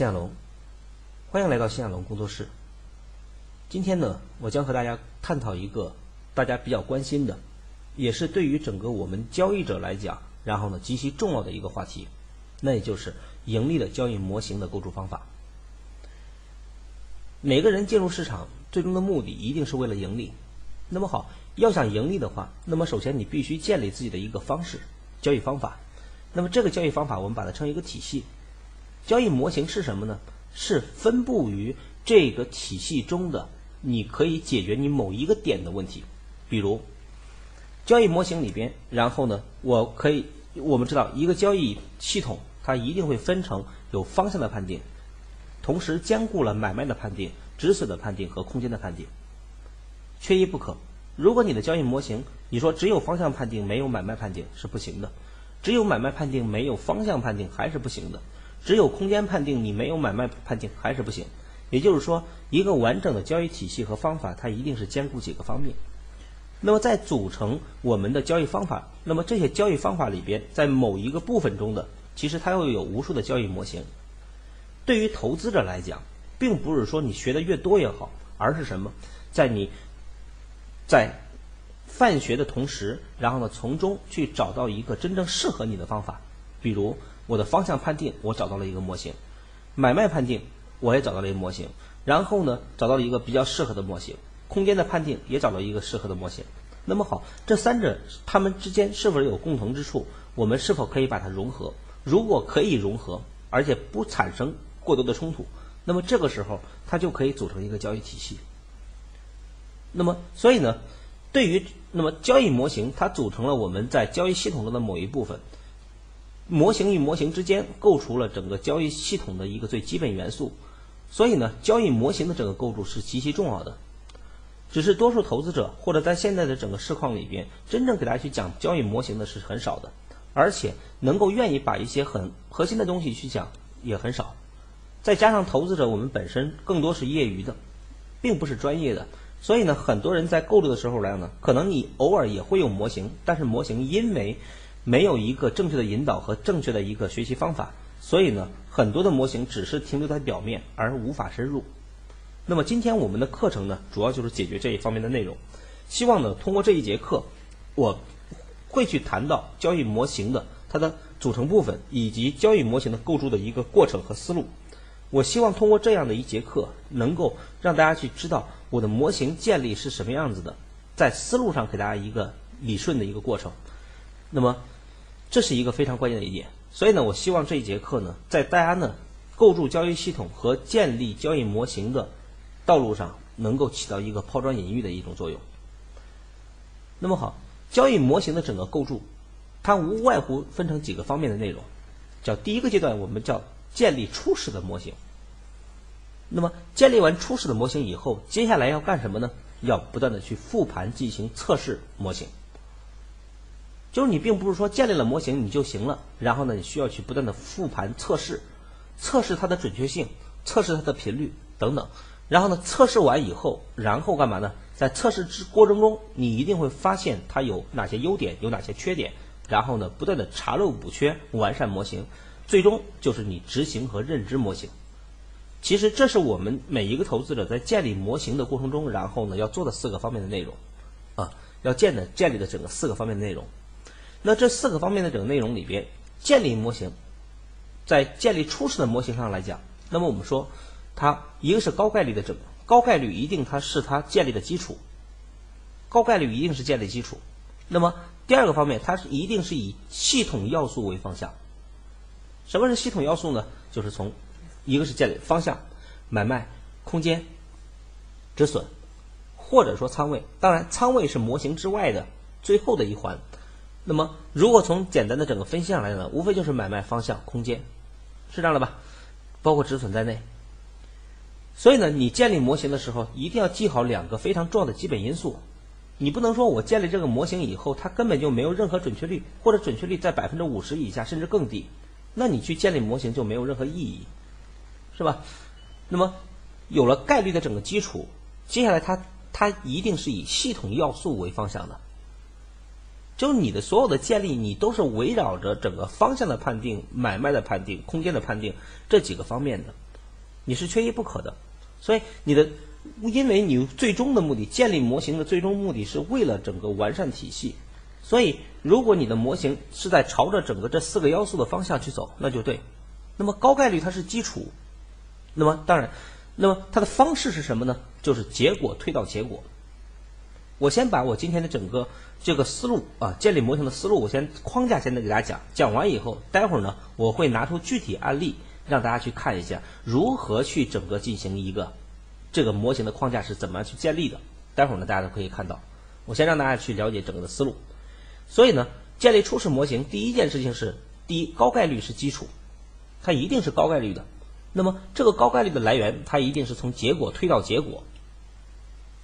大家好，我是谢亚龙，欢迎来到谢亚龙工作室。今天呢，我将和大家探讨一个大家比较关心的，也是对于整个我们交易者来讲，然后呢极其重要的一个话题，那也就是盈利的交易模型的构筑方法。每个人进入市场最终的目的一定是为了盈利。那么好，要想盈利的话，那么首先你必须建立自己的一个方式交易方法。那么这个交易方法，我们把它称一个体系。交易模型是什么呢？是分布于这个体系中的，你可以解决你某一个点的问题。比如，交易模型里边，然后呢，我可以，我们知道一个交易系统，它一定会分成有方向的判定，同时兼顾了买卖的判定、止损的判定和空间的判定，缺一不可。如果你的交易模型，你说只有方向判定没有买卖判定是不行的。只有买卖判定没有方向判定还是不行的，只有空间判定你没有买卖判定还是不行。也就是说，一个完整的交易体系和方法，它一定是兼顾几个方面。那么在组成我们的交易方法，那么这些交易方法里边，在某一个部分中的，其实它又有无数的交易模型。对于投资者来讲，并不是说你学的越多越好，而是什么，在你，在。泛学的同时，然后呢，从中去找到一个真正适合你的方法。比如我的方向判定，我找到了一个模型；买卖判定，我也找到了一个模型。然后呢，找到了一个比较适合的模型。空间的判定也找到一个适合的模型。那么好，这三者它们之间是否有共同之处？我们是否可以把它融合？如果可以融合，而且不产生过多的冲突，那么这个时候它就可以组成一个交易体系。那么，所以呢？对于那么交易模型，它组成了我们在交易系统中的某一部分。模型与模型之间构筑了整个交易系统的一个最基本元素。所以呢，交易模型的整个构筑是极其重要的。只是多数投资者或者在现在的整个市况里边，真正给大家去讲交易模型的是很少的，而且能够愿意把一些很核心的东西去讲也很少。再加上投资者我们本身更多是业余的，并不是专业的。所以呢，很多人在构筑的时候来呢，可能你偶尔也会用模型，但是模型因为没有一个正确的引导和正确的一个学习方法，所以呢，很多的模型只是停留在表面而无法深入。那么今天我们的课程呢，主要就是解决这一方面的内容。希望呢，通过这一节课，我会去谈到交易模型的它的组成部分，以及交易模型的构筑的一个过程和思路。我希望通过这样的一节课，能够让大家去知道我的模型建立是什么样子的，在思路上给大家一个理顺的一个过程。那么，这是一个非常关键的一点。所以呢，我希望这一节课呢，在大家呢构筑交易系统和建立交易模型的道路上，能够起到一个抛砖引玉的一种作用。那么好，交易模型的整个构筑，它无外乎分成几个方面的内容，叫第一个阶段，我们叫。建立初始的模型。那么建立完初始的模型以后，接下来要干什么呢？要不断的去复盘进行测试模型。就是你并不是说建立了模型你就行了，然后呢，你需要去不断的复盘测试，测试它的准确性，测试它的频率等等。然后呢，测试完以后，然后干嘛呢？在测试之过程中，你一定会发现它有哪些优点，有哪些缺点，然后呢，不断的查漏补缺，完善模型。最终就是你执行和认知模型。其实这是我们每一个投资者在建立模型的过程中，然后呢要做的四个方面的内容，啊，要建的建立的整个四个方面的内容。那这四个方面的整个内容里边，建立模型，在建立初始的模型上来讲，那么我们说它一个是高概率的整，高概率一定它是它建立的基础，高概率一定是建立基础。那么第二个方面，它是一定是以系统要素为方向。什么是系统要素呢？就是从一个是建立方向、买卖、空间、止损，或者说仓位。当然，仓位是模型之外的最后的一环。那么，如果从简单的整个分析上来呢，无非就是买卖方向、空间，是这样的吧？包括止损在内。所以呢，你建立模型的时候，一定要记好两个非常重要的基本因素。你不能说我建立这个模型以后，它根本就没有任何准确率，或者准确率在百分之五十以下，甚至更低。那你去建立模型就没有任何意义，是吧？那么有了概率的整个基础，接下来它它一定是以系统要素为方向的。就你的所有的建立，你都是围绕着整个方向的判定、买卖的判定、空间的判定这几个方面的，你是缺一不可的。所以你的，因为你最终的目的，建立模型的最终目的是为了整个完善体系。所以，如果你的模型是在朝着整个这四个要素的方向去走，那就对。那么高概率它是基础，那么当然，那么它的方式是什么呢？就是结果推导结果。我先把我今天的整个这个思路啊，建立模型的思路，我先框架先给大家讲。讲完以后，待会儿呢，我会拿出具体案例让大家去看一下如何去整个进行一个这个模型的框架是怎么样去建立的。待会儿呢，大家都可以看到。我先让大家去了解整个的思路。所以呢，建立初始模型第一件事情是：第一，高概率是基础，它一定是高概率的。那么这个高概率的来源，它一定是从结果推到结果。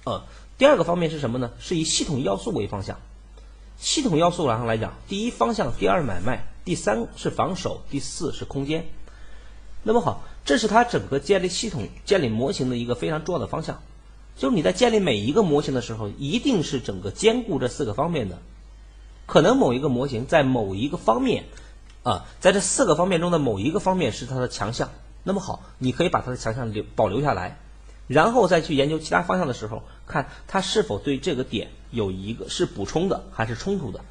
呃，第二个方面是什么呢？是以系统要素为方向。系统要素上来讲，第一方向，第二买卖，第三是防守，第四是空间。那么好，这是它整个建立系统、建立模型的一个非常重要的方向。就是你在建立每一个模型的时候，一定是整个兼顾这四个方面的。可能某一个模型在某一个方面，啊，在这四个方面中的某一个方面是它的强项，那么好，你可以把它的强项留保留下来，然后再去研究其他方向的时候，看它是否对这个点有一个是补充的还是冲突的，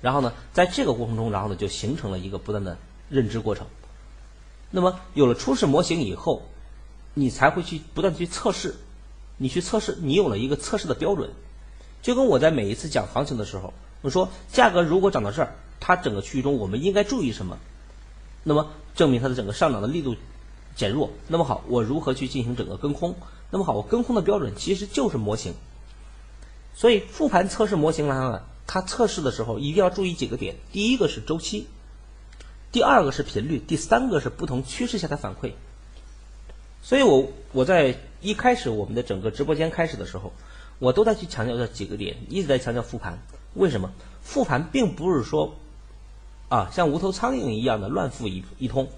然后呢，在这个过程中，然后呢就形成了一个不断的认知过程。那么有了初始模型以后，你才会去不断去测试，你去测试，你有了一个测试的标准，就跟我在每一次讲行情的时候。我说，价格如果涨到这儿，它整个区域中我们应该注意什么？那么证明它的整个上涨的力度减弱。那么好，我如何去进行整个跟空？那么好，我跟空的标准其实就是模型。所以复盘测试模型来讲，它测试的时候一定要注意几个点：第一个是周期，第二个是频率，第三个是不同趋势下的反馈。所以我我在一开始我们的整个直播间开始的时候，我都在去强调这几个点，一直在强调复盘。为什么复盘并不是说啊像无头苍蝇一样的乱复一一通，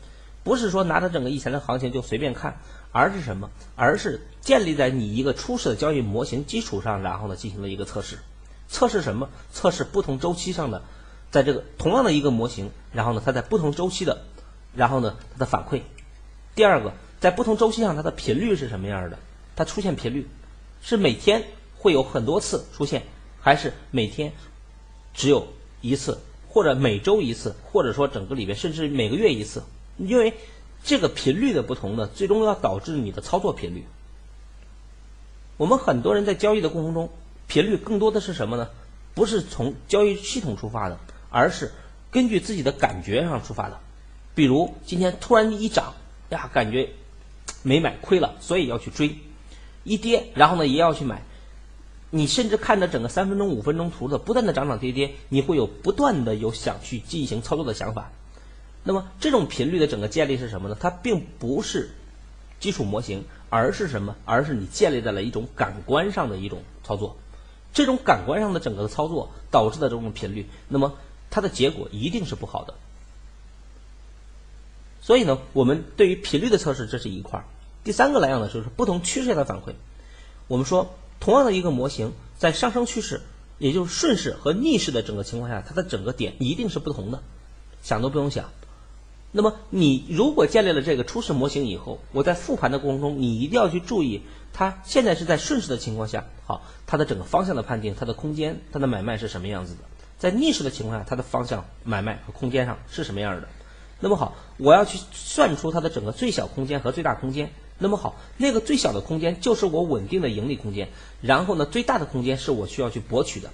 不是说拿着整个以前的行情就随便看，而是什么？而是建立在你一个初始的交易模型基础上，然后呢进行了一个测试。测试什么？测试不同周期上的，在这个同样的一个模型，然后呢它在不同周期的，然后呢它的反馈。第二个，在不同周期上它的频率是什么样的？它出现频率是每天会有很多次出现。还是每天只有一次，或者每周一次，或者说整个里边甚至每个月一次，因为这个频率的不同呢，最终要导致你的操作频率。我们很多人在交易的过程中，频率更多的是什么呢？不是从交易系统出发的，而是根据自己的感觉上出发的。比如今天突然一涨呀，感觉没买亏了，所以要去追；一跌，然后呢也要去买。你甚至看着整个三分钟、五分钟图的不断的涨涨跌跌，你会有不断的有想去进行操作的想法。那么这种频率的整个建立是什么呢？它并不是基础模型，而是什么？而是你建立在了一种感官上的一种操作。这种感官上的整个的操作导致的这种频率，那么它的结果一定是不好的。所以呢，我们对于频率的测试这是一块儿。第三个来讲呢，就是不同趋势下的反馈。我们说。同样的一个模型，在上升趋势，也就是顺势和逆势的整个情况下，它的整个点一定是不同的，想都不用想。那么你如果建立了这个初始模型以后，我在复盘的过程中，你一定要去注意，它现在是在顺势的情况下，好，它的整个方向的判定，它的空间，它的买卖是什么样子的？在逆势的情况下，它的方向、买卖和空间上是什么样的？那么好，我要去算出它的整个最小空间和最大空间。那么好，那个最小的空间就是我稳定的盈利空间，然后呢，最大的空间是我需要去博取的，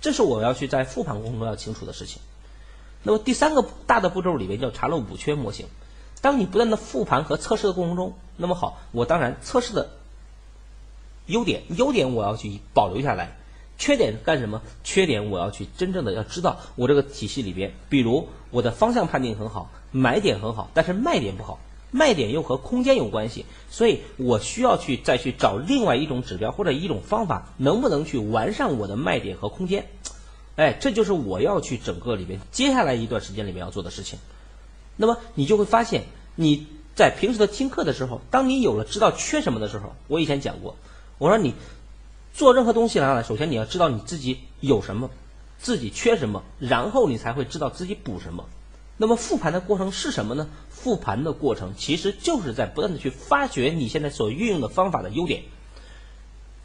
这是我要去在复盘过程中要清楚的事情。那么第三个大的步骤里面叫查漏补缺模型。当你不断的复盘和测试的过程中，那么好，我当然测试的优点，优点我要去保留下来，缺点干什么？缺点我要去真正的要知道我这个体系里边，比如我的方向判定很好，买点很好，但是卖点不好。卖点又和空间有关系，所以我需要去再去找另外一种指标或者一种方法，能不能去完善我的卖点和空间？哎，这就是我要去整个里边接下来一段时间里面要做的事情。那么你就会发现，你在平时的听课的时候，当你有了知道缺什么的时候，我以前讲过，我说你做任何东西来了，首先你要知道你自己有什么，自己缺什么，然后你才会知道自己补什么。那么复盘的过程是什么呢？复盘的过程其实就是在不断的去发掘你现在所运用的方法的优点，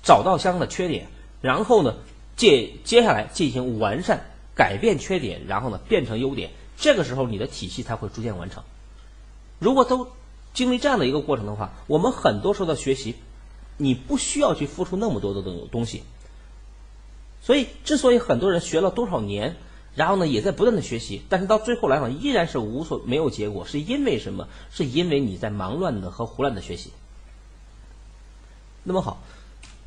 找到相应的缺点，然后呢，接接下来进行完善，改变缺点，然后呢变成优点。这个时候你的体系才会逐渐完成。如果都经历这样的一个过程的话，我们很多时候的学习，你不需要去付出那么多的东东西。所以，之所以很多人学了多少年，然后呢，也在不断的学习，但是到最后来讲，依然是无所没有结果，是因为什么？是因为你在忙乱的和胡乱的学习。那么好，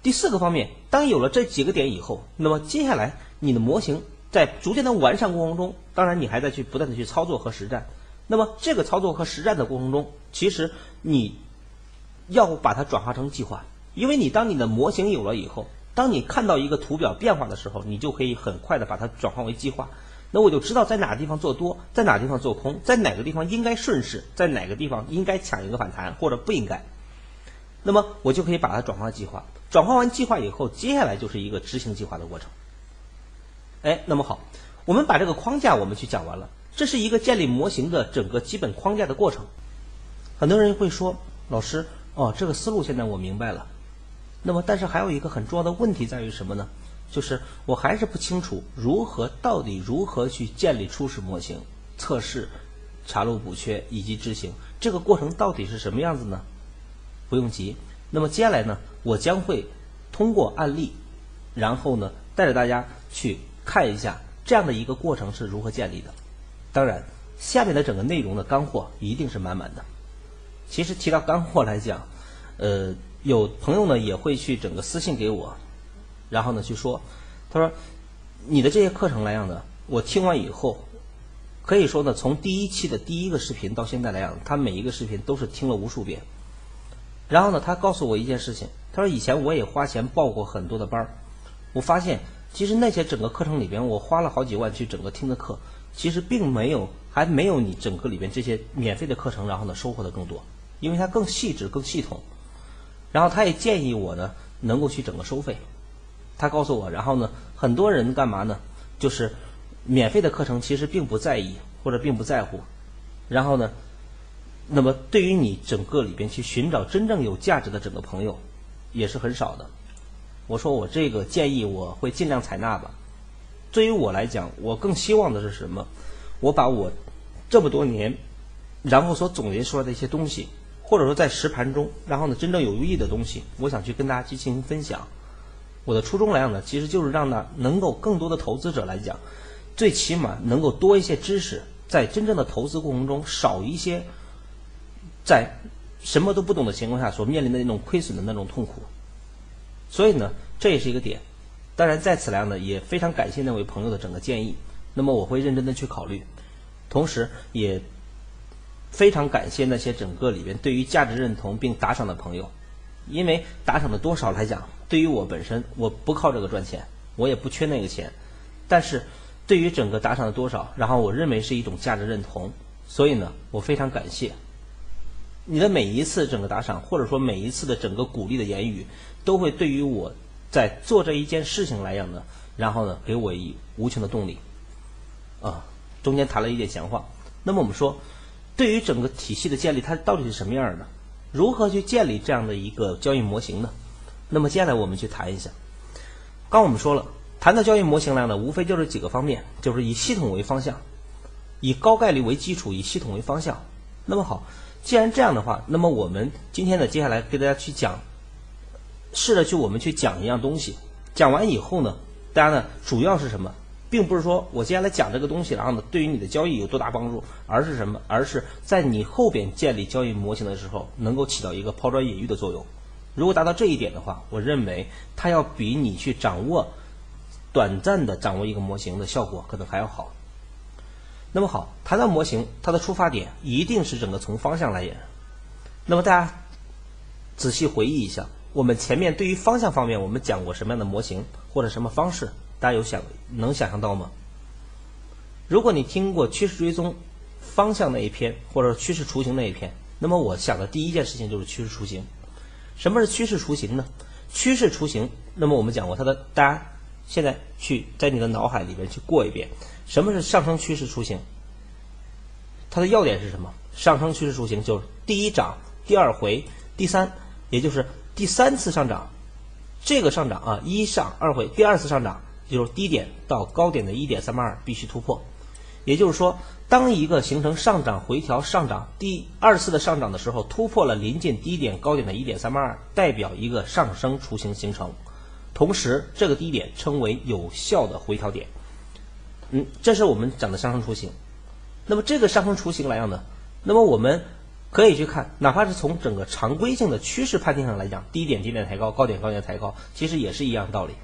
第四个方面，当有了这几个点以后，那么接下来你的模型在逐渐的完善过程中，当然你还在去不断的去操作和实战。那么这个操作和实战的过程中，其实你要把它转化成计划，因为你当你的模型有了以后。当你看到一个图表变化的时候，你就可以很快的把它转化为计划。那我就知道在哪个地方做多，在哪个地方做空，在哪个地方应该顺势，在哪个地方应该抢一个反弹或者不应该。那么我就可以把它转化计划。转化完计划以后，接下来就是一个执行计划的过程。哎，那么好，我们把这个框架我们去讲完了，这是一个建立模型的整个基本框架的过程。很多人会说，老师，哦，这个思路现在我明白了。那么，但是还有一个很重要的问题在于什么呢？就是我还是不清楚如何到底如何去建立初始模型、测试、查漏补缺以及执行这个过程到底是什么样子呢？不用急，那么接下来呢，我将会通过案例，然后呢，带着大家去看一下这样的一个过程是如何建立的。当然，下面的整个内容的干货一定是满满的。其实提到干货来讲，呃。有朋友呢也会去整个私信给我，然后呢去说，他说你的这些课程来讲呢，我听完以后，可以说呢从第一期的第一个视频到现在来讲，他每一个视频都是听了无数遍。然后呢，他告诉我一件事情，他说以前我也花钱报过很多的班儿，我发现其实那些整个课程里边，我花了好几万去整个听的课，其实并没有还没有你整个里边这些免费的课程，然后呢收获的更多，因为它更细致、更系统。然后他也建议我呢，能够去整个收费。他告诉我，然后呢，很多人干嘛呢？就是免费的课程其实并不在意或者并不在乎。然后呢，那么对于你整个里边去寻找真正有价值的整个朋友，也是很少的。我说我这个建议我会尽量采纳吧。对于我来讲，我更希望的是什么？我把我这么多年，然后所总结出来的一些东西。或者说在实盘中，然后呢，真正有意义的东西，我想去跟大家去进行分享。我的初衷来讲呢，其实就是让呢能够更多的投资者来讲，最起码能够多一些知识，在真正的投资过程中少一些在什么都不懂的情况下所面临的那种亏损的那种痛苦。所以呢，这也是一个点。当然在此来呢，也非常感谢那位朋友的整个建议。那么我会认真的去考虑，同时也。非常感谢那些整个里边对于价值认同并打赏的朋友，因为打赏的多少来讲，对于我本身我不靠这个赚钱，我也不缺那个钱，但是对于整个打赏的多少，然后我认为是一种价值认同，所以呢，我非常感谢你的每一次整个打赏，或者说每一次的整个鼓励的言语，都会对于我在做这一件事情来讲呢，然后呢，给我以无穷的动力。啊，中间谈了一点闲话，那么我们说。对于整个体系的建立，它到底是什么样的？如何去建立这样的一个交易模型呢？那么接下来我们去谈一下。刚我们说了，谈到交易模型来呢，无非就是几个方面，就是以系统为方向，以高概率为基础，以系统为方向。那么好，既然这样的话，那么我们今天呢，接下来给大家去讲，试着去我们去讲一样东西。讲完以后呢，大家呢主要是什么？并不是说我接下来讲这个东西，然后呢，对于你的交易有多大帮助，而是什么？而是在你后边建立交易模型的时候，能够起到一个抛砖引玉的作用。如果达到这一点的话，我认为它要比你去掌握短暂的掌握一个模型的效果可能还要好。那么好，谈到模型，它的出发点一定是整个从方向来演。那么大家仔细回忆一下，我们前面对于方向方面，我们讲过什么样的模型或者什么方式？大家有想能想象到吗？如果你听过趋势追踪方向那一篇，或者趋势雏形那一篇，那么我想的第一件事情就是趋势雏形。什么是趋势雏形呢？趋势雏形，那么我们讲过它的，大家现在去在你的脑海里边去过一遍，什么是上升趋势雏形？它的要点是什么？上升趋势雏形就是第一涨，第二回，第三，也就是第三次上涨。这个上涨啊，一上二回，第二次上涨就是低点到高点的一点三八二必须突破。也就是说，当一个形成上涨回调上涨第二次的上涨的时候，突破了临近低点高点的一点三八二，代表一个上升雏形形成。同时，这个低点称为有效的回调点。嗯，这是我们讲的上升雏形。那么这个上升雏形来样呢？那么我们可以去看，哪怕是从整个常规性的趋势判定上来讲，低点低点抬高，高点高点抬高，其实也是一样的道理。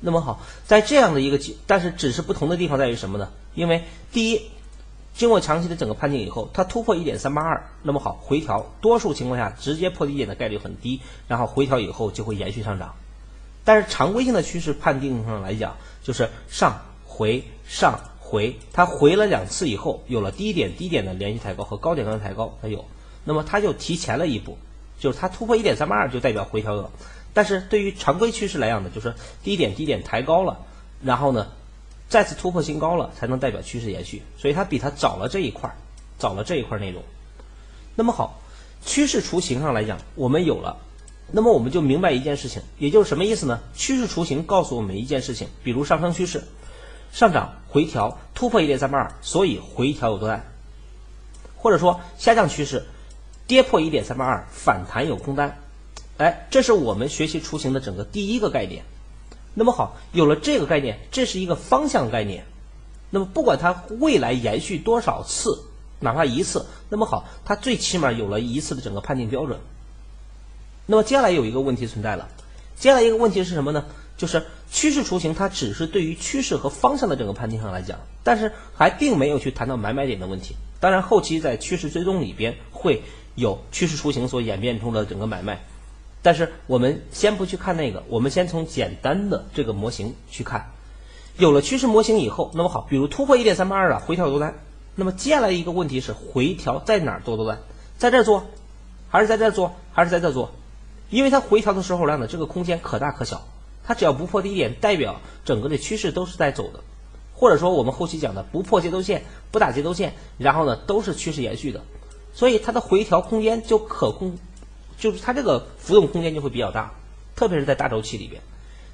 那么好，在这样的一个，但是只是不同的地方在于什么呢？因为第一，经过长期的整个判定以后，它突破一点三八二，那么好，回调，多数情况下直接破低点的概率很低，然后回调以后就会延续上涨。但是常规性的趋势判定上来讲，就是上回上回，它回了两次以后，有了低点低点的连续抬高和高点高点抬高，它有，那么它就提前了一步，就是它突破一点三八二就代表回调了。但是对于常规趋势来讲呢，就是低点低点抬高了，然后呢再次突破新高了，才能代表趋势延续。所以它比它早了这一块，早了这一块内容。那么好，趋势雏形上来讲，我们有了。那么我们就明白一件事情，也就是什么意思呢？趋势雏形告诉我们一件事情，比如上升趋势上涨回调突破一点三八二，所以回调有多单；或者说下降趋势跌破一点三八二，反弹有空单。哎，这是我们学习雏形的整个第一个概念。那么好，有了这个概念，这是一个方向概念。那么不管它未来延续多少次，哪怕一次，那么好，它最起码有了一次的整个判定标准。那么接下来有一个问题存在了，接下来一个问题是什么呢？就是趋势雏形它只是对于趋势和方向的整个判定上来讲，但是还并没有去谈到买买点的问题。当然，后期在趋势追踪里边会有趋势雏形所演变出的整个买卖，但是我们先不去看那个，我们先从简单的这个模型去看。有了趋势模型以后，那么好，比如突破一点三八二了，回调多单。那么接下来一个问题是回调在哪儿做多单？在这做，还是在这做，还是在这做？因为它回调的时候量的，这个空间可大可小，它只要不破低点，代表整个的趋势都是在走的，或者说我们后期讲的不破节奏线，不打节奏线，然后呢都是趋势延续的，所以它的回调空间就可控，就是它这个浮动空间就会比较大，特别是在大周期里边。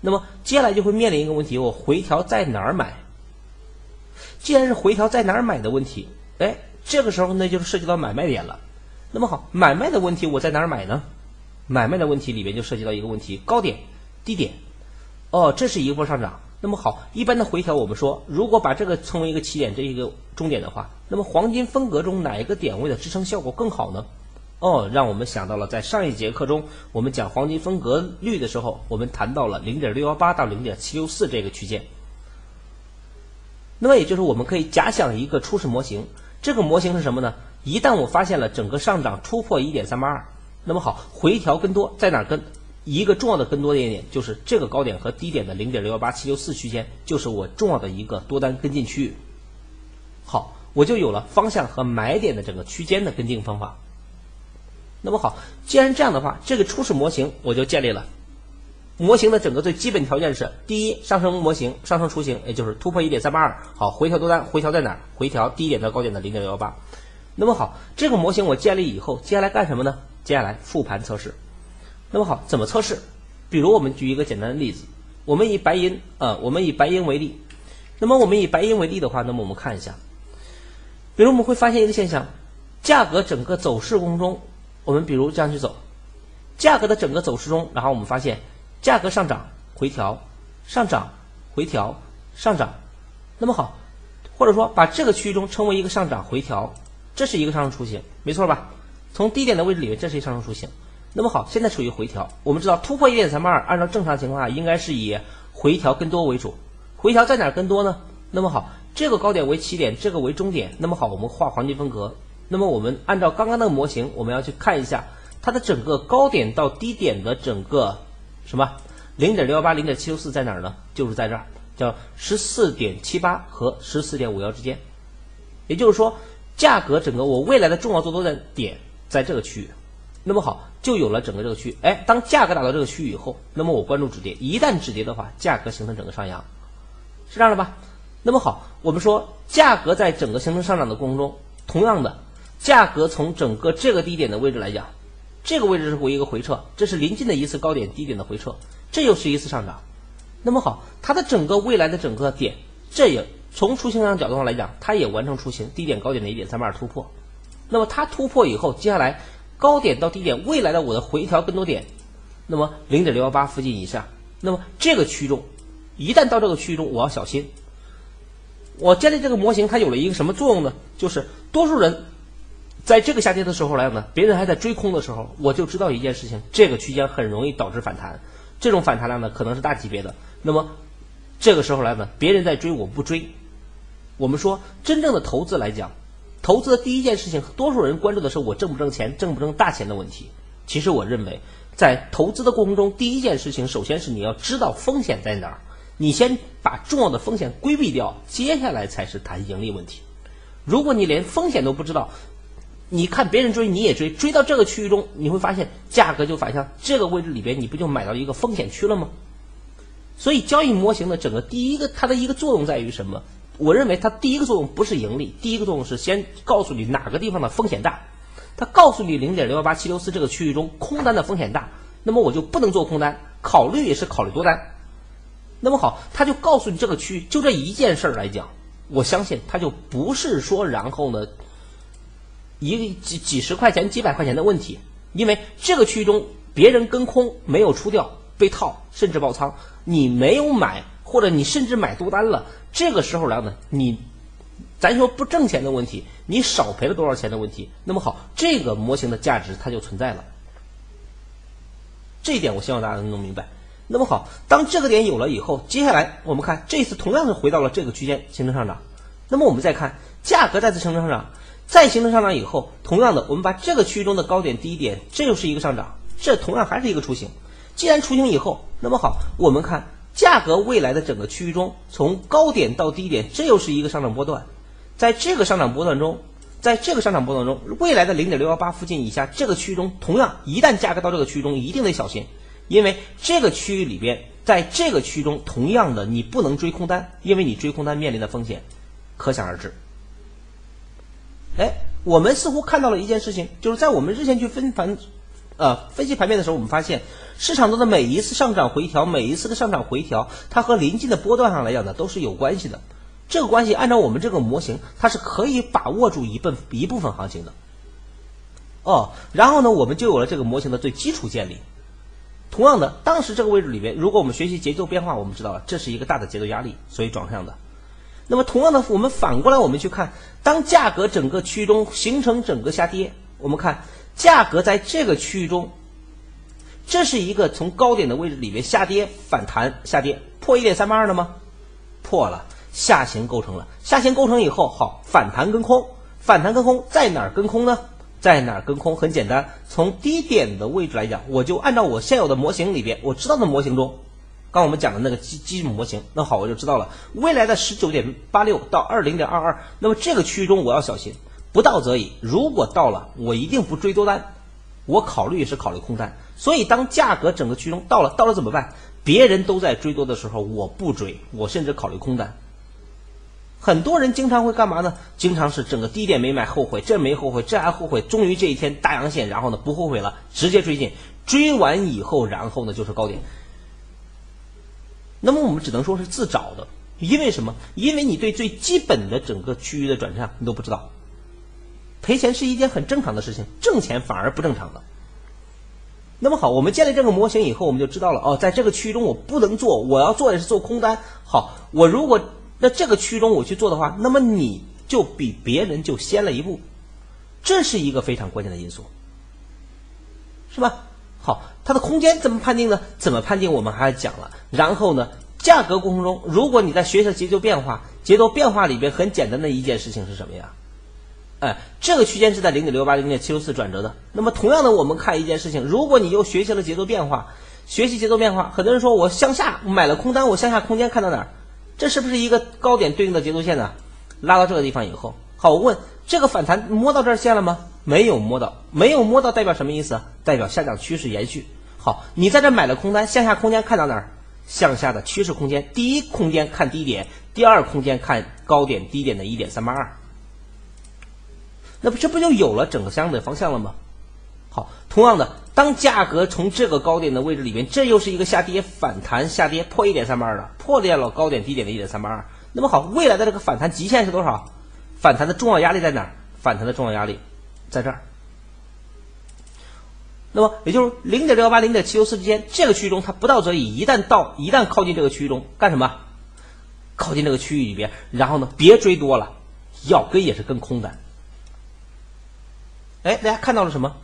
那么接下来就会面临一个问题，我回调在哪儿买？既然是回调在哪儿买的问题，哎，这个时候呢就是涉及到买卖点了。那么好，买卖的问题我在哪儿买呢？买卖的问题里边就涉及到一个问题，高点、低点，哦，这是一波上涨。那么好，一般的回调，我们说，如果把这个称为一个起点，这一个终点的话，那么黄金分割中哪一个点位的支撑效果更好呢？哦，让我们想到了在上一节课中，我们讲黄金分割率的时候，我们谈到了零点六幺八到零点七六四这个区间。那么也就是我们可以假想一个初始模型，这个模型是什么呢？一旦我发现了整个上涨突破一点三八二。那么好，回调跟多在哪儿跟？一个重要的跟多的点就是这个高点和低点的零点六幺八七六四区间，就是我重要的一个多单跟进区域。好，我就有了方向和买点的整个区间的跟进方法。那么好，既然这样的话，这个初始模型我就建立了。模型的整个最基本条件是：第一，上升模型上升雏形，也就是突破一点三八二。好，回调多单，回调在哪儿？回调低点到高点的零点六幺八。那么好，这个模型我建立以后，接下来干什么呢？接下来复盘测试，那么好，怎么测试？比如我们举一个简单的例子，我们以白银啊，我们以白银为例，那么我们以白银为例的话，那么我们看一下，比如我们会发现一个现象，价格整个走势过程中，我们比如这样去走，价格的整个走势中，然后我们发现价格上涨回调，上涨回调上涨，那么好，或者说把这个区域中称为一个上涨回调，这是一个上升雏形，没错吧？从低点的位置里面，这是一上升雏形。那么好，现在处于回调。我们知道突破一点三八二，按照正常情况下应该是以回调跟多为主。回调在哪儿跟多呢？那么好，这个高点为起点，这个为终点。那么好，我们画黄金分割。那么我们按照刚刚那个模型，我们要去看一下它的整个高点到低点的整个什么零点六幺八、零点七六四在哪儿呢？就是在这儿，叫十四点七八和十四点五幺之间。也就是说，价格整个我未来的重要做多的点。在这个区域，那么好，就有了整个这个区域。哎，当价格达到这个区域以后，那么我关注止跌，一旦止跌的话，价格形成整个上扬，是这样的吧？那么好，我们说价格在整个形成上涨的过程中，同样的，价格从整个这个低点的位置来讲，这个位置是为一个回撤，这是临近的一次高点低点的回撤，这又是一次上涨。那么好，它的整个未来的整个点，这也从出形上角度上来讲，它也完成出形低点高点的一点三八二突破。那么它突破以后，接下来高点到低点未来的我的回调更多点，那么零点六幺八附近以下，那么这个区域中，一旦到这个区域中，我要小心。我建立这个模型，它有了一个什么作用呢？就是多数人在这个下跌的时候来讲呢，别人还在追空的时候，我就知道一件事情：这个区间很容易导致反弹，这种反弹量呢可能是大级别的。那么这个时候来呢，别人在追，我不追。我们说真正的投资来讲，投资的第一件事情，多数人关注的是我挣不挣钱、挣不挣大钱的问题。其实我认为，在投资的过程中，第一件事情，首先是你要知道风险在哪儿。你先把重要的风险规避掉，接下来才是谈盈利问题。如果你连风险都不知道，你看别人追你也追，追到这个区域中，你会发现价格就反向这个位置里边，你不就买到一个风险区了吗？所以交易模型的整个第一个它的一个作用在于什么？我认为它第一个作用不是盈利，第一个作用是先告诉你哪个地方的风险大。它告诉你零点六幺八七六四这个区域中空单的风险大，那么我就不能做空单，考虑也是考虑多单。那么好，他就告诉你这个区域就这一件事儿来讲，我相信他就不是说然后呢，一个几几十块钱、几百块钱的问题，因为这个区域中别人跟空没有出掉被套，甚至爆仓，你没有买或者你甚至买多单了，这个时候来呢，你咱说不挣钱的问题，你少赔了多少钱的问题，那么好，这个模型的价值它就存在了，这一点我希望大家能弄明白。那么好，当这个点有了以后，接下来我们看这次同样是回到了这个区间形成上涨。那么我们再看价格再次形成上涨，再形成上涨以后，同样的我们把这个区域中的高点低点，这又是一个上涨，这同样还是一个雏形。既然雏形以后，那么好，我们看价格未来的整个区域中，从高点到低点，这又是一个上涨波段。在这个上涨波段中，在这个上涨波段中，未来的零点六幺八附近以下这个区域中，同样一旦价格到这个区域中，一定得小心。因为这个区域里边，在这个区域中，同样的你不能追空单，因为你追空单面临的风险可想而知。哎，我们似乎看到了一件事情，就是在我们日线去分盘，呃，分析盘面的时候，我们发现市场中的每一次上涨回调，每一次的上涨回调，它和临近的波段上来讲呢，都是有关系的。这个关系按照我们这个模型，它是可以把握住一部一部分行情的。哦，然后呢，我们就有了这个模型的最基础建立。同样的，当时这个位置里面，如果我们学习节奏变化，我们知道了这是一个大的节奏压力，所以转向的。那么同样的，我们反过来我们去看，当价格整个区域中形成整个下跌，我们看价格在这个区域中，这是一个从高点的位置里面下跌反弹下跌破一点三八二了吗？破了，下行构成了，下行构成以后，好反弹跟空，反弹跟空在哪儿跟空呢？在哪儿跟空？很简单，从低点的位置来讲，我就按照我现有的模型里边，我知道的模型中，刚我们讲的那个基基础模型，那好，我就知道了。未来的十九点八六到二零点二二，那么这个区域中我要小心，不到则已。如果到了，我一定不追多单，我考虑是考虑空单。所以当价格整个区中到了，到了怎么办？别人都在追多的时候，我不追，我甚至考虑空单。很多人经常会干嘛呢？经常是整个低点没买，后悔，这没后悔，这还后悔，终于这一天大阳线，然后呢不后悔了，直接追进，追完以后，然后呢就是高点。那么我们只能说是自找的，因为什么？因为你对最基本的整个区域的转向你都不知道，赔钱是一件很正常的事情，挣钱反而不正常的。那么好，我们建立这个模型以后，我们就知道了哦，在这个区域中我不能做，我要做的是做空单。好，我如果。那这个区域中我去做的话，那么你就比别人就先了一步，这是一个非常关键的因素，是吧？好，它的空间怎么判定呢？怎么判定？我们还讲了。然后呢，价格过程中，如果你在学习节奏变化，节奏变化里边很简单的一件事情是什么呀？哎，这个区间是在零点六八、零点七六四转折的。那么同样的，我们看一件事情，如果你又学习了节奏变化，学习节奏变化，很多人说我向下买了空单，我向下空间看到哪儿？这是不是一个高点对应的节奏线呢？拉到这个地方以后，好，我问这个反弹摸到这儿线了吗？没有摸到，没有摸到代表什么意思？代表下降趋势延续。好，你在这买了空单，向下空间看到哪儿？向下的趋势空间，第一空间看低点，第二空间看高点低点的一点三八二。那不这不就有了整个相应的方向了吗？好，同样的，当价格从这个高点的位置里面，这又是一个下跌反弹，下跌破一点三八二的，破掉了高点低点的一点三八二。那么好，未来的这个反弹极限是多少？反弹的重要压力在哪儿？反弹的重要压力在这儿。那么也就是零点六幺八、零点七六四之间这个区域中，它不到则已。一旦到，一旦靠近这个区域中，干什么？靠近这个区域里边，然后呢，别追多了，要跟也是跟空的。哎，大家看到了什么？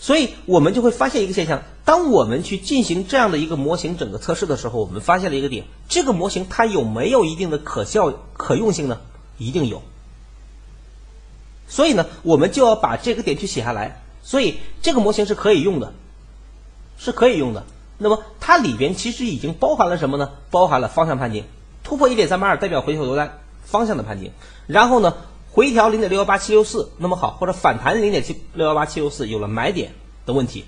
所以我们就会发现一个现象：当我们去进行这样的一个模型整个测试的时候，我们发现了一个点，这个模型它有没有一定的可效可用性呢？一定有。所以呢，我们就要把这个点去写下来。所以这个模型是可以用的，是可以用的。那么它里边其实已经包含了什么呢？包含了方向判定，突破一点三八二代表回调多单方向的判定。然后呢，回调零点六幺八七六四，那么好，或者反弹零点七六幺八七六四，有了买点的问题。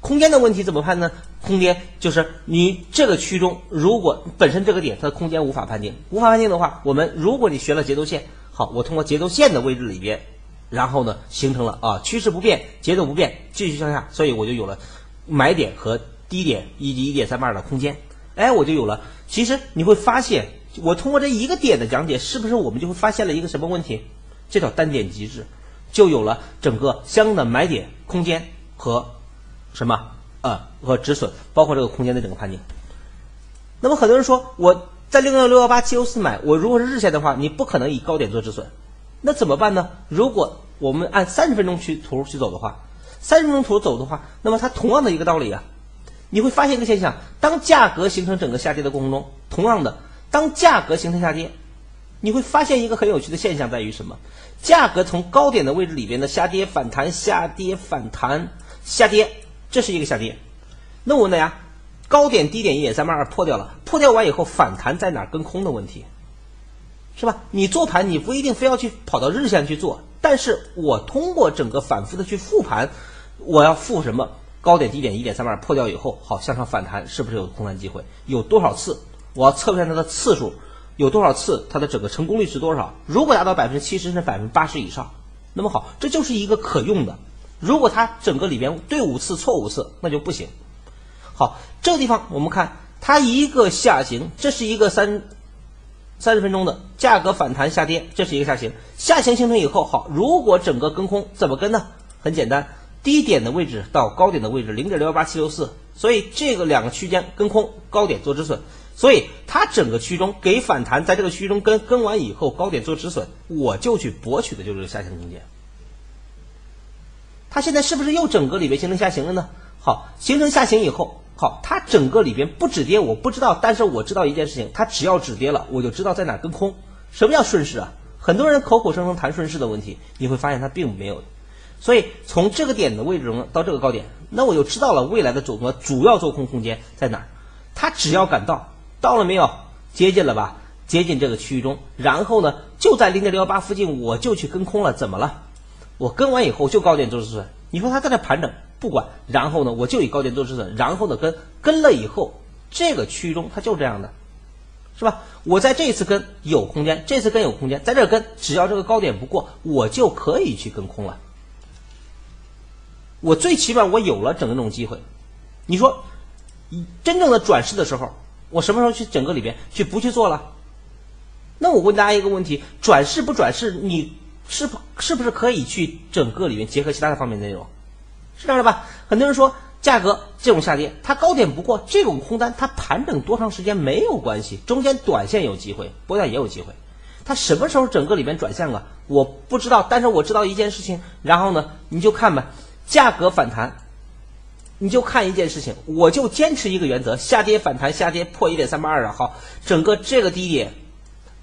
空间的问题怎么判呢？空间就是你这个区中，如果本身这个点它的空间无法判定，无法判定的话，我们如果你学了节奏线，好，我通过节奏线的位置里边。然后呢，形成了啊趋势不变，节奏不变，继续向下，所以我就有了买点和低点以及一点三八二的空间。哎，我就有了。其实你会发现，我通过这一个点的讲解，是不是我们就会发现了一个什么问题？这叫单点机制，就有了整个相应的买点空间和什么呃和止损，包括这个空间的整个判定。那么很多人说我在六幺六幺八七幺四买，我如果是日线的话，你不可能以高点做止损。那怎么办呢？如果我们按三十分钟去图去走的话，三十分钟图走的话，那么它同样的一个道理啊，你会发现一个现象：当价格形成整个下跌的过程中，同样的，当价格形成下跌，你会发现一个很有趣的现象在于什么？价格从高点的位置里边的下跌、反弹、下跌、反弹、下跌，这是一个下跌。那我问大家，高点、低点一点三八二破掉了，破掉完以后反弹在哪跟空的问题？是吧？你做盘你不一定非要去跑到日线去做，但是我通过整个反复的去复盘，我要复什么？高点低点一点三八二破掉以后，好向上反弹是不是有空单机会？有多少次？我要测算它的次数，有多少次？它的整个成功率是多少？如果达到百分之七十甚至百分之八十以上，那么好，这就是一个可用的。如果它整个里边对五次错五次，那就不行。好，这个地方我们看它一个下行，这是一个三。三十分钟的价格反弹下跌，这是一个下行。下行形成以后，好，如果整个跟空怎么跟呢？很简单，低点的位置到高点的位置零点六幺八七六四，所以这个两个区间跟空，高点做止损。所以它整个区中给反弹，在这个区中跟跟完以后，高点做止损，我就去博取的就是下行空间。它现在是不是又整个里面形成下行了呢？好，形成下行以后。好，它整个里边不止跌，我不知道，但是我知道一件事情，它只要止跌了，我就知道在哪跟空。什么叫顺势啊？很多人口口声声谈顺势的问题，你会发现它并没有。所以从这个点的位置中到这个高点，那我就知道了未来的走么主要做空空间在哪儿。它只要敢到，到了没有？接近了吧？接近这个区域中，然后呢，就在零点六幺八附近，我就去跟空了。怎么了？我跟完以后就高点做止损。你说它在那盘整？不管，然后呢，我就以高点做止损，然后呢，跟跟了以后，这个区域中它就这样的，是吧？我在这次跟有空间，这次跟有空间，在这跟，只要这个高点不过，我就可以去跟空了。我最起码我有了整个这种机会。你说，真正的转势的时候，我什么时候去整个里边去不去做了？那我问大家一个问题：转势不转势，你是不是不是可以去整个里面结合其他的方面内容？是这样的吧？很多人说价格这种下跌，它高点不过，这种空单它盘整多长时间没有关系，中间短线有机会，波段也有机会。它什么时候整个里面转向啊？我不知道，但是我知道一件事情。然后呢，你就看吧，价格反弹，你就看一件事情，我就坚持一个原则：下跌反弹，下跌破一点三八二啊。好，整个这个低点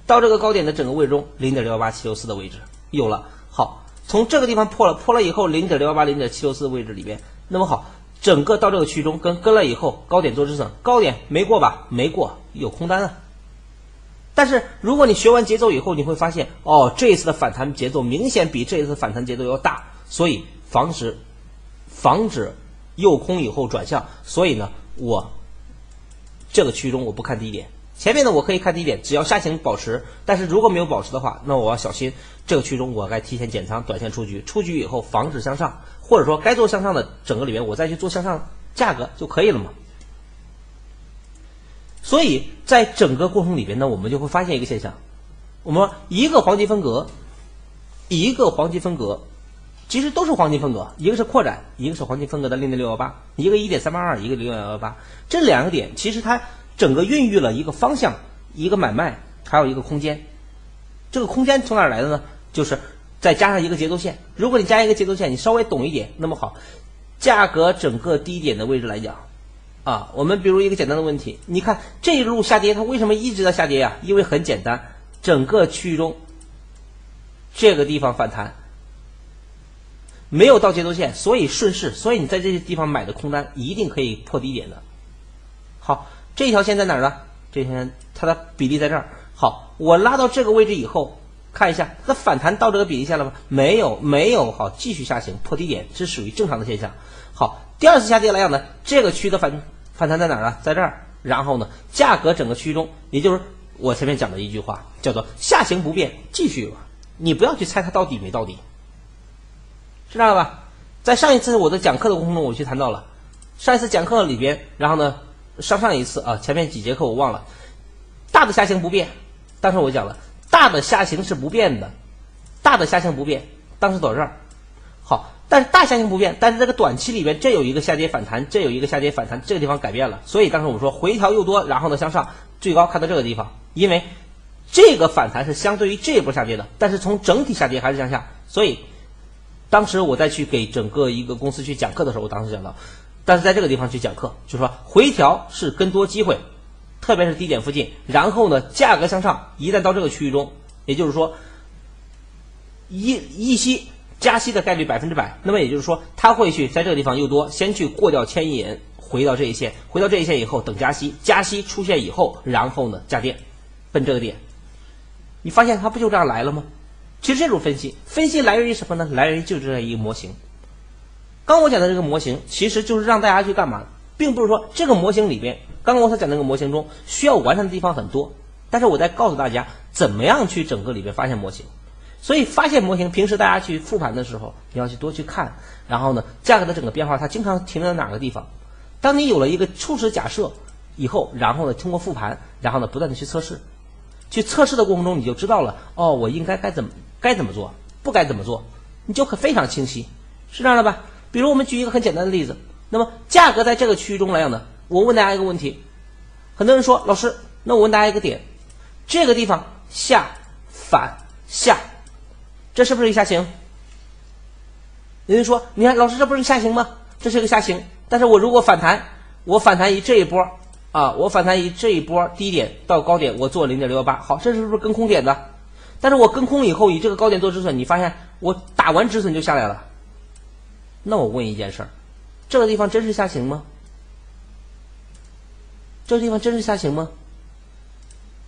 到这个高点的整个位置中，零点六幺八七六四的位置有了。好。从这个地方破了，破了以后零点六幺八、零点七六四位置里边，那么好，整个到这个区中跟跟了以后，高点做支撑，高点没过吧？没过，有空单啊。但是如果你学完节奏以后，你会发现，哦，这一次的反弹节奏明显比这一次反弹节奏要大，所以防止防止诱空以后转向，所以呢，我这个区域中我不看低点。前面呢，我可以看低点，只要下行保持，但是如果没有保持的话，那我要小心这个区中我该提前减仓，短线出局，出局以后防止向上，或者说该做向上的整个里面，我再去做向上价格就可以了嘛。所以在整个过程里边呢，我们就会发现一个现象，我们一个黄金分隔，一个黄金分隔，其实都是黄金分隔，一个是扩展，一个是黄金分隔的零点六幺八，一个一点三八二，一个零点幺幺八，这两个点其实它。整个孕育了一个方向，一个买卖，还有一个空间。这个空间从哪来的呢？就是再加上一个节奏线。如果你加一个节奏线，你稍微懂一点，那么好，价格整个低点的位置来讲，啊，我们比如一个简单的问题，你看这一路下跌，它为什么一直在下跌呀？因为很简单，整个区域中这个地方反弹没有到节奏线，所以顺势，所以你在这些地方买的空单一定可以破低点的。好。这条线在哪儿呢？这条线它的比例在这儿。好，我拉到这个位置以后，看一下它反弹到这个比例线了吗？没有，没有。好，继续下行破低点，这属于正常的现象。好，第二次下跌来讲呢，这个区的反反弹在哪儿呢？在这儿。然后呢，价格整个区域中，也就是我前面讲的一句话，叫做下行不变，继续。你不要去猜它到底没到底，知道了吧？在上一次我的讲课的过程中，我去谈到了。上一次讲课里边，然后呢。上上一次啊，前面几节课我忘了，大的下行不变，当时我讲了，大的下行是不变的，大的下行不变，当时走这儿，好，但是大下行不变，但是这个短期里边这有一个下跌反弹，这有一个下跌反弹，这个地方改变了，所以当时我们说回调又多，然后呢向上，最高看到这个地方，因为这个反弹是相对于这一波下跌的，但是从整体下跌还是向下，所以当时我在去给整个一个公司去讲课的时候，我当时讲到。但是在这个地方去讲课，就是说回调是跟多机会，特别是低点附近。然后呢，价格向上，一旦到这个区域中，也就是说，一一息加息的概率百分之百。那么也就是说，它会去在这个地方又多，先去过掉牵引，回到这一线，回到这一线以后等加息，加息出现以后，然后呢加跌，奔这个点。你发现它不就这样来了吗？其实这种分析，分析来源于什么呢？来源于就这样一个模型。刚我讲的这个模型，其实就是让大家去干嘛？并不是说这个模型里边，刚刚我所讲那个模型中需要完善的地方很多，但是我在告诉大家怎么样去整个里边发现模型。所以发现模型，平时大家去复盘的时候，你要去多去看。然后呢，价格的整个变化，它经常停留在哪个地方？当你有了一个初始假设以后，然后呢，通过复盘，然后呢，不断的去测试，去测试的过程中，你就知道了哦，我应该该怎么该怎么做，不该怎么做，你就可非常清晰，是这样的吧？比如我们举一个很简单的例子，那么价格在这个区域中来讲呢，我问大家一个问题，很多人说老师，那我问大家一个点，这个地方下反下，这是不是一下行？有人说，你看老师这不是下行吗？这是一个下行，但是我如果反弹，我反弹以这一波啊，我反弹以这一波低点到高点，我做零点六幺八，好，这是不是跟空点的？但是我跟空以后以这个高点做止损，你发现我打完止损就下来了。那我问一件事儿，这个地方真是下行吗？这个地方真是下行吗？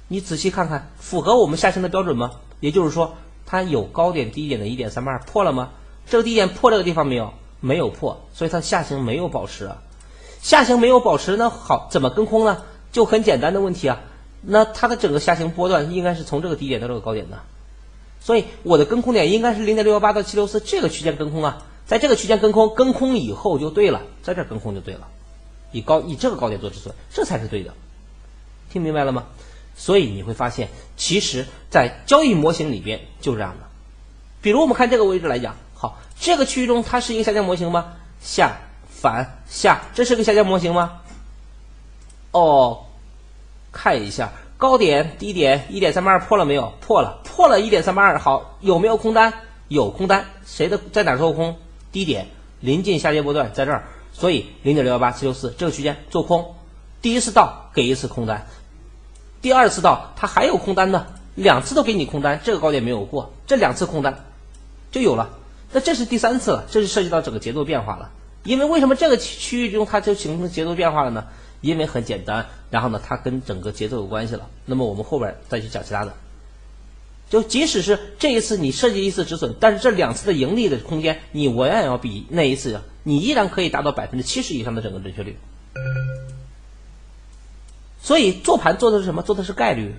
你仔细看看，符合我们下行的标准吗？也就是说，它有高点低点的一点三八二破了吗？这个低点破这个地方没有？没有破，所以它下行没有保持啊。下行没有保持，那好，怎么跟空呢？就很简单的问题啊。那它的整个下行波段应该是从这个低点到这个高点的，所以我的跟空点应该是零点六幺八到七六四这个区间跟空啊。在这个区间跟空，跟空以后就对了，在这跟空就对了，以高以这个高点做止损，这才是对的，听明白了吗？所以你会发现，其实，在交易模型里边就是这样的。比如我们看这个位置来讲，好，这个区域中它是一个下降模型吗？下反下，这是个下降模型吗？哦，看一下高点低点一点三八二破了没有？破了，破了一点三八二，好，有没有空单？有空单，谁的在哪做空？低点临近下跌波段在这儿，所以零点六幺八七六四这个区间做空，第一次到给一次空单，第二次到它还有空单呢，两次都给你空单，这个高点没有过，这两次空单就有了，那这是第三次了，这是涉及到整个节奏变化了。因为为什么这个区域中它就形成节奏变化了呢？因为很简单，然后呢它跟整个节奏有关系了。那么我们后边再去讲其他的。就即使是这一次你设计一次止损，但是这两次的盈利的空间，你我也要比那一次，你依然可以达到百分之七十以上的整个准确率。所以做盘做的是什么？做的是概率，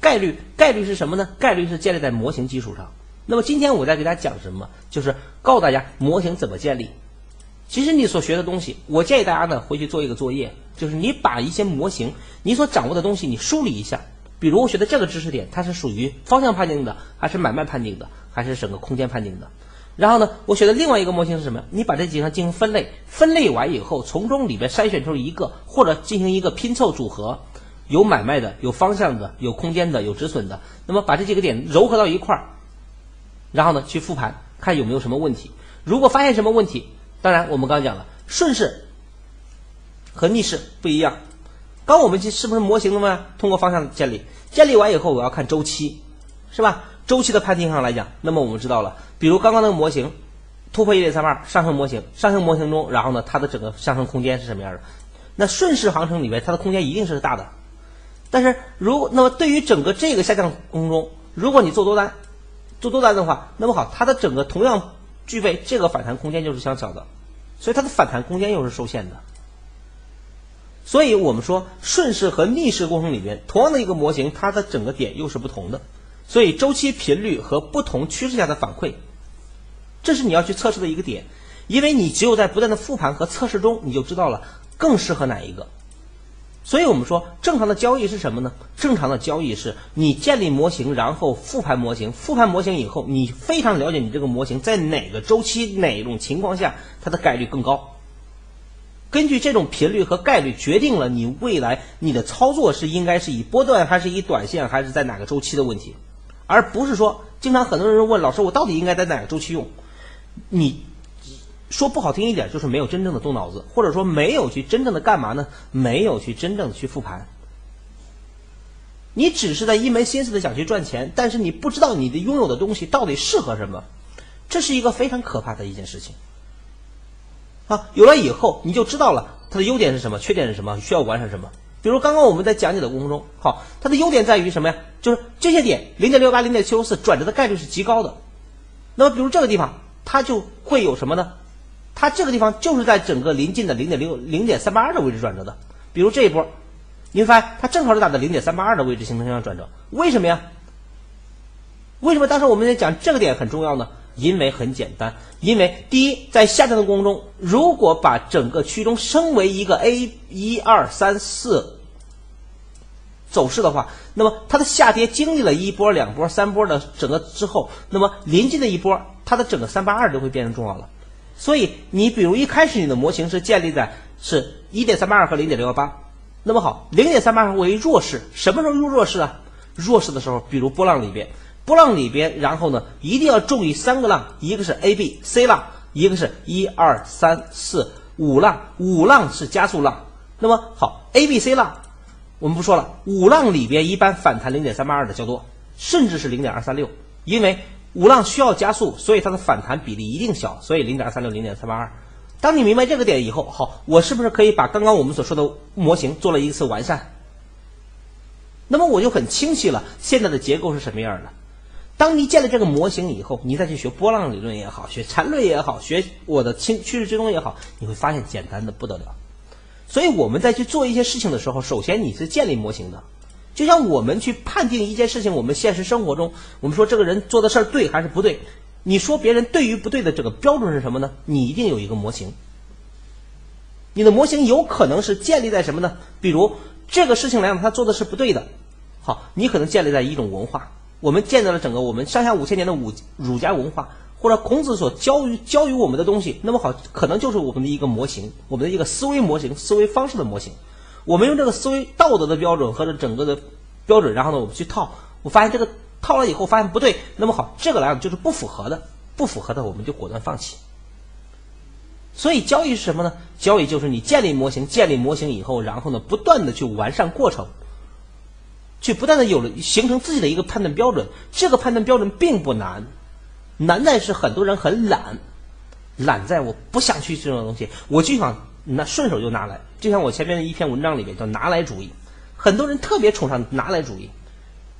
概率概率是什么呢？概率是建立在模型基础上。那么今天我再给大家讲什么？就是告诉大家模型怎么建立。其实你所学的东西，我建议大家呢回去做一个作业，就是你把一些模型，你所掌握的东西，你梳理一下。比如我学的这个知识点，它是属于方向判定的，还是买卖判定的，还是整个空间判定的？然后呢，我学的另外一个模型是什么？你把这几项进行分类，分类完以后，从中里边筛选出一个，或者进行一个拼凑组合，有买卖的，有方向的，有空间的，有止损的。那么把这几个点糅合到一块儿，然后呢去复盘，看有没有什么问题。如果发现什么问题，当然我们刚刚讲了，顺势和逆势不一样。刚我们这是不是模型了吗？通过方向建立，建立完以后，我要看周期，是吧？周期的判定上来讲，那么我们知道了，比如刚刚那个模型突破一点三八上升模型，上升模型中，然后呢，它的整个上升空间是什么样的？那顺势行情里面，它的空间一定是大的。但是如果那么对于整个这个下降空中，如果你做多单，做多单的话，那么好，它的整个同样具备这个反弹空间就是相小的，所以它的反弹空间又是受限的。所以我们说顺势和逆势过程里面，同样的一个模型，它的整个点又是不同的。所以周期频率和不同趋势下的反馈，这是你要去测试的一个点。因为你只有在不断的复盘和测试中，你就知道了更适合哪一个。所以我们说正常的交易是什么呢？正常的交易是你建立模型，然后复盘模型，复盘模型以后，你非常了解你这个模型在哪个周期、哪种情况下它的概率更高。根据这种频率和概率，决定了你未来你的操作是应该是以波段，还是以短线，还是在哪个周期的问题，而不是说，经常很多人问老师，我到底应该在哪个周期用？你说不好听一点，就是没有真正的动脑子，或者说没有去真正的干嘛呢？没有去真正的去复盘。你只是在一门心思的想去赚钱，但是你不知道你的拥有的东西到底适合什么，这是一个非常可怕的一件事情。啊，有了以后你就知道了它的优点是什么，缺点是什么，需要完善什么。比如刚刚我们在讲解的过程中，好，它的优点在于什么呀？就是这些点零点六八、零点七五四转折的概率是极高的。那么比如这个地方，它就会有什么呢？它这个地方就是在整个临近的零点六、零点三八二的位置转折的。比如这一波，你会发现它正好是打在零点三八二的位置形成这样转折。为什么呀？为什么当时我们在讲这个点很重要呢？因为很简单，因为第一，在下降的过程中，如果把整个区中升为一个 A 一二三四走势的话，那么它的下跌经历了一波、两波、三波的整个之后，那么临近的一波，它的整个三八二就会变成重要了。所以，你比如一开始你的模型是建立在是一点三八二和零点六幺八，那么好，零点三八二为弱势，什么时候入弱势啊？弱势的时候，比如波浪里边。波浪里边，然后呢，一定要注意三个浪，一个是 A B C 浪，一个是一二三四五浪，五浪是加速浪。那么好，A B C 浪，我们不说了，五浪里边一般反弹零点三八二的较多，甚至是零点二三六，因为五浪需要加速，所以它的反弹比例一定小，所以零点二三六、零点三八二。当你明白这个点以后，好，我是不是可以把刚刚我们所说的模型做了一次完善？那么我就很清晰了，现在的结构是什么样的？当你建了这个模型以后，你再去学波浪理论也好，学缠论也好，学我的趋趋势追踪也好，你会发现简单的不得了。所以我们在去做一些事情的时候，首先你是建立模型的。就像我们去判定一件事情，我们现实生活中，我们说这个人做的事儿对还是不对，你说别人对与不对的这个标准是什么呢？你一定有一个模型。你的模型有可能是建立在什么呢？比如这个事情来讲，他做的是不对的，好，你可能建立在一种文化。我们建造了整个我们上下五千年的武儒家文化，或者孔子所教于教于我们的东西，那么好，可能就是我们的一个模型，我们的一个思维模型、思维方式的模型。我们用这个思维道德的标准和这整个的标准，然后呢，我们去套，我发现这个套了以后发现不对，那么好，这个来讲就是不符合的，不符合的我们就果断放弃。所以交易是什么呢？交易就是你建立模型，建立模型以后，然后呢，不断的去完善过程。去不断的有了形成自己的一个判断标准，这个判断标准并不难，难在是很多人很懒，懒在我不想去这种东西，我就想那顺手就拿来，就像我前面的一篇文章里面叫拿来主义，很多人特别崇尚拿来主义，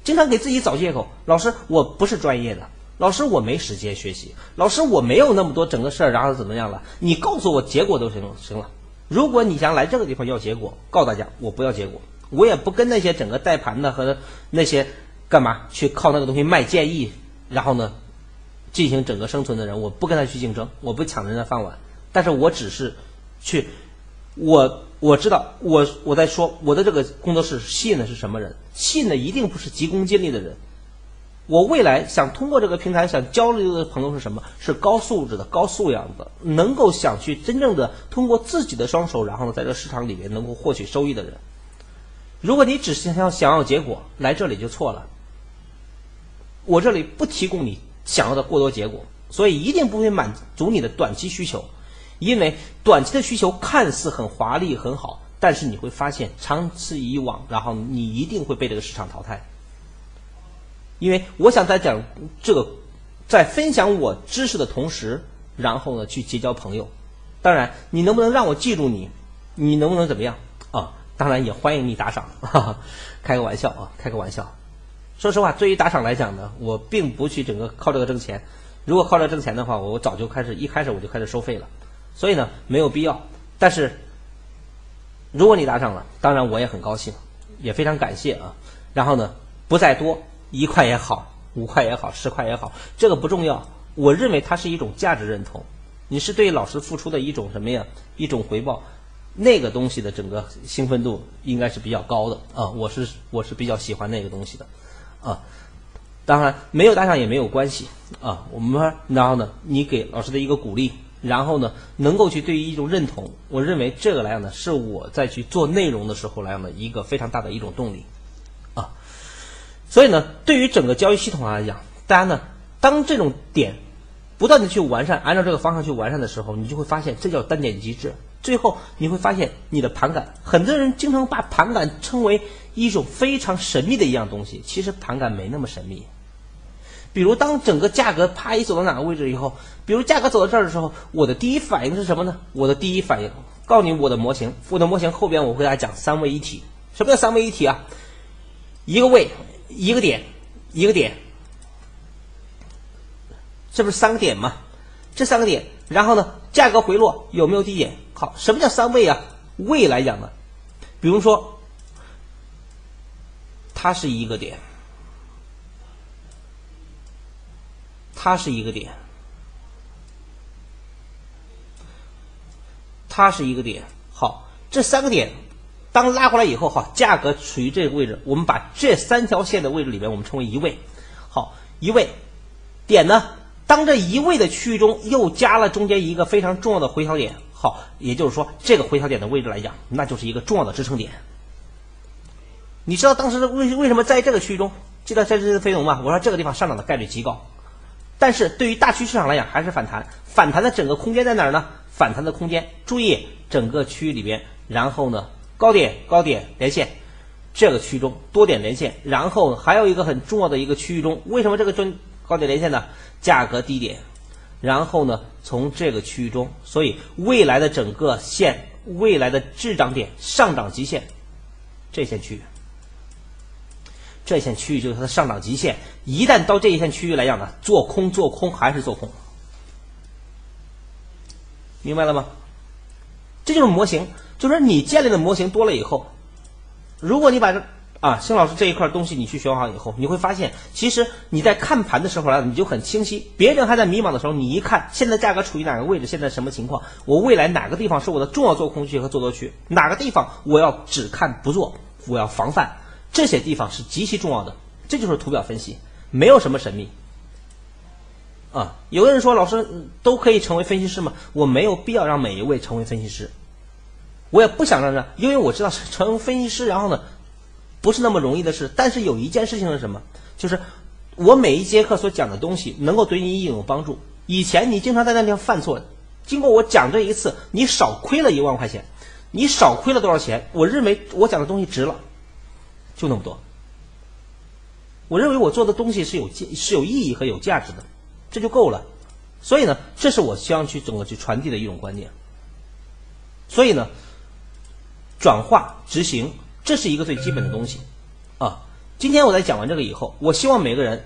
经常给自己找借口。老师，我不是专业的，老师我没时间学习，老师我没有那么多整个事儿，然后怎么样了？你告诉我结果都行行了。如果你想来这个地方要结果，告诉大家，我不要结果，我也不跟那些整个带盘的和那些干嘛去靠那个东西卖建议，然后呢进行整个生存的人，我不跟他去竞争，我不抢人家饭碗，但是我只是去，我我知道，我我在说我的这个工作室吸引的是什么人？吸引的一定不是急功近利的人。我未来想通过这个平台想交流的朋友是什么？是高素质的、高素养的，能够想去真正的通过自己的双手，然后呢，在这市场里面能够获取收益的人。如果你只是想要想要结果，来这里就错了。我这里不提供你想要的过多结果，所以一定不会满足你的短期需求，因为短期的需求看似很华丽很好，但是你会发现长此以往，然后你一定会被这个市场淘汰。因为我想在讲这个，在分享我知识的同时，然后呢去结交朋友。当然，你能不能让我记住你？你能不能怎么样啊？当然也欢迎你打赏，哈哈，开个玩笑啊，开个玩笑。说实话，对于打赏来讲呢，我并不去整个靠这个挣钱。如果靠这挣钱的话，我早就开始一开始我就开始收费了。所以呢，没有必要。但是，如果你打赏了，当然我也很高兴，也非常感谢啊。然后呢，不再多。一块也好，五块也好，十块也好，这个不重要。我认为它是一种价值认同，你是对老师付出的一种什么呀？一种回报，那个东西的整个兴奋度应该是比较高的啊。我是我是比较喜欢那个东西的啊。当然没有打赏也没有关系啊。我们然后呢，你给老师的一个鼓励，然后呢，能够去对于一种认同，我认为这个来讲呢，是我在去做内容的时候来讲的一个非常大的一种动力。啊所以呢，对于整个交易系统来讲，大家呢，当这种点不断的去完善，按照这个方向去完善的时候，你就会发现这叫单点机制。最后你会发现你的盘感，很多人经常把盘感称为一种非常神秘的一样东西，其实盘感没那么神秘。比如当整个价格啪一走到哪个位置以后，比如价格走到这儿的时候，我的第一反应是什么呢？我的第一反应告诉你我的模型，我的模型后边我会给大家讲三位一体。什么叫三位一体啊？一个位。一个点，一个点，这不是三个点吗？这三个点，然后呢，价格回落有没有低点？好，什么叫三位啊？位来讲呢，比如说，它是一个点，它是一个点，它是一个点。好，这三个点。当拉过来以后，哈，价格处于这个位置，我们把这三条线的位置里面，我们称为一位。好，一位点呢，当这一位的区域中又加了中间一个非常重要的回调点，好，也就是说这个回调点的位置来讲，那就是一个重要的支撑点。你知道当时为为什么在这个区域中，记得在这次飞龙吗？我说这个地方上涨的概率极高，但是对于大区市场来讲还是反弹，反弹的整个空间在哪儿呢？反弹的空间，注意整个区域里边，然后呢？高点高点连线，这个区中多点连线，然后还有一个很重要的一个区域中，为什么这个中高点连线呢？价格低点，然后呢从这个区域中，所以未来的整个线，未来的滞涨点上涨极限，这些区域，这一线区域就是它的上涨极限，一旦到这一线区域来讲呢，做空做空还是做空，明白了吗？这就是模型。就是你建立的模型多了以后，如果你把这啊，星老师这一块东西你去学好以后，你会发现，其实你在看盘的时候呢，你就很清晰。别人还在迷茫的时候，你一看现在价格处于哪个位置，现在什么情况，我未来哪个地方是我的重要做空区和做多区，哪个地方我要只看不做，我要防范，这些地方是极其重要的。这就是图表分析，没有什么神秘。啊，有的人说老师都可以成为分析师吗？我没有必要让每一位成为分析师。我也不想让这，因为我知道成为分析师，然后呢，不是那么容易的事。但是有一件事情是什么？就是我每一节课所讲的东西能够对你有帮助。以前你经常在那地方犯错，经过我讲这一次，你少亏了一万块钱，你少亏了多少钱？我认为我讲的东西值了，就那么多。我认为我做的东西是有是有意义和有价值的，这就够了。所以呢，这是我希望去整个去传递的一种观念。所以呢。转化执行，这是一个最基本的东西，啊，今天我在讲完这个以后，我希望每个人，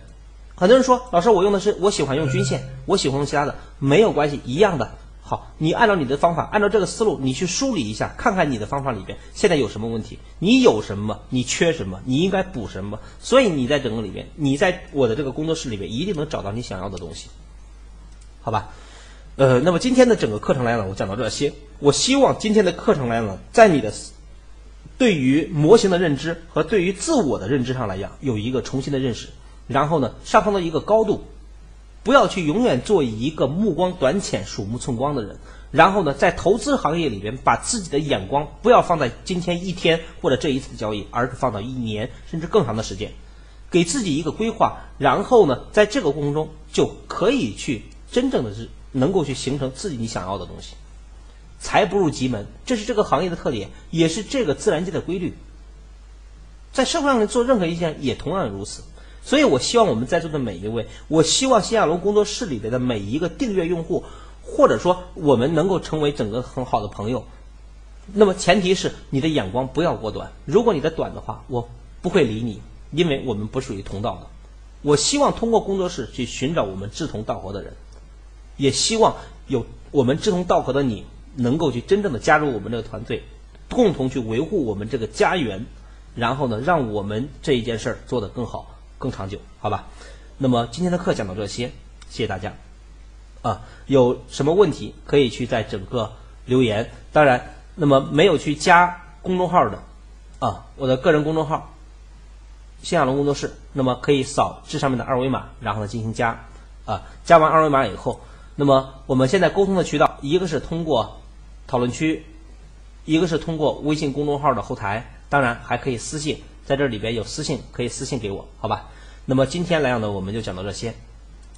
很多人说老师我用的是我喜欢用均线，我喜欢用其他的，没有关系，一样的。好，你按照你的方法，按照这个思路，你去梳理一下，看看你的方法里边现在有什么问题，你有什么，你缺什么，你应该补什么。所以你在整个里边，你在我的这个工作室里边，一定能找到你想要的东西，好吧？呃，那么今天的整个课程来了，我讲到这些。我希望今天的课程来了，在你的对于模型的认知和对于自我的认知上来讲，有一个重新的认识，然后呢，上升到一个高度。不要去永远做一个目光短浅、鼠目寸光的人。然后呢，在投资行业里边，把自己的眼光不要放在今天一天或者这一次的交易，而是放到一年甚至更长的时间，给自己一个规划。然后呢，在这个过程中就可以去真正的是能够去形成自己你想要的东西。财不入急门，这是这个行业的特点，也是这个自然界的规律。在社会上做任何一件也同样如此。所以，我希望我们在座的每一位，我希望新亚龙工作室里边的每一个订阅用户，或者说我们能够成为整个很好的朋友。那么，前提是你的眼光不要过短。如果你的短的话，我不会理你，因为我们不属于同道的。我希望通过工作室去寻找我们志同道合的人，也希望有我们志同道合的你能够去真正的加入我们这个团队，共同去维护我们这个家园，然后呢，让我们这一件事儿做得更好。更长久，好吧？那么今天的课讲到这些，谢谢大家。啊，有什么问题可以去在整个留言。当然，那么没有去加公众号的啊，我的个人公众号“新亚龙工作室”，那么可以扫这上面的二维码，然后呢进行加。啊，加完二维码以后，那么我们现在沟通的渠道，一个是通过讨论区，一个是通过微信公众号的后台，当然还可以私信。在这里边有私信可以私信给我，好吧？那么今天来讲呢，我们就讲到这些，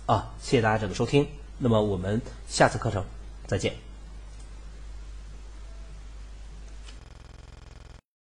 啊，谢谢大家整个收听，那么我们下次课程再见。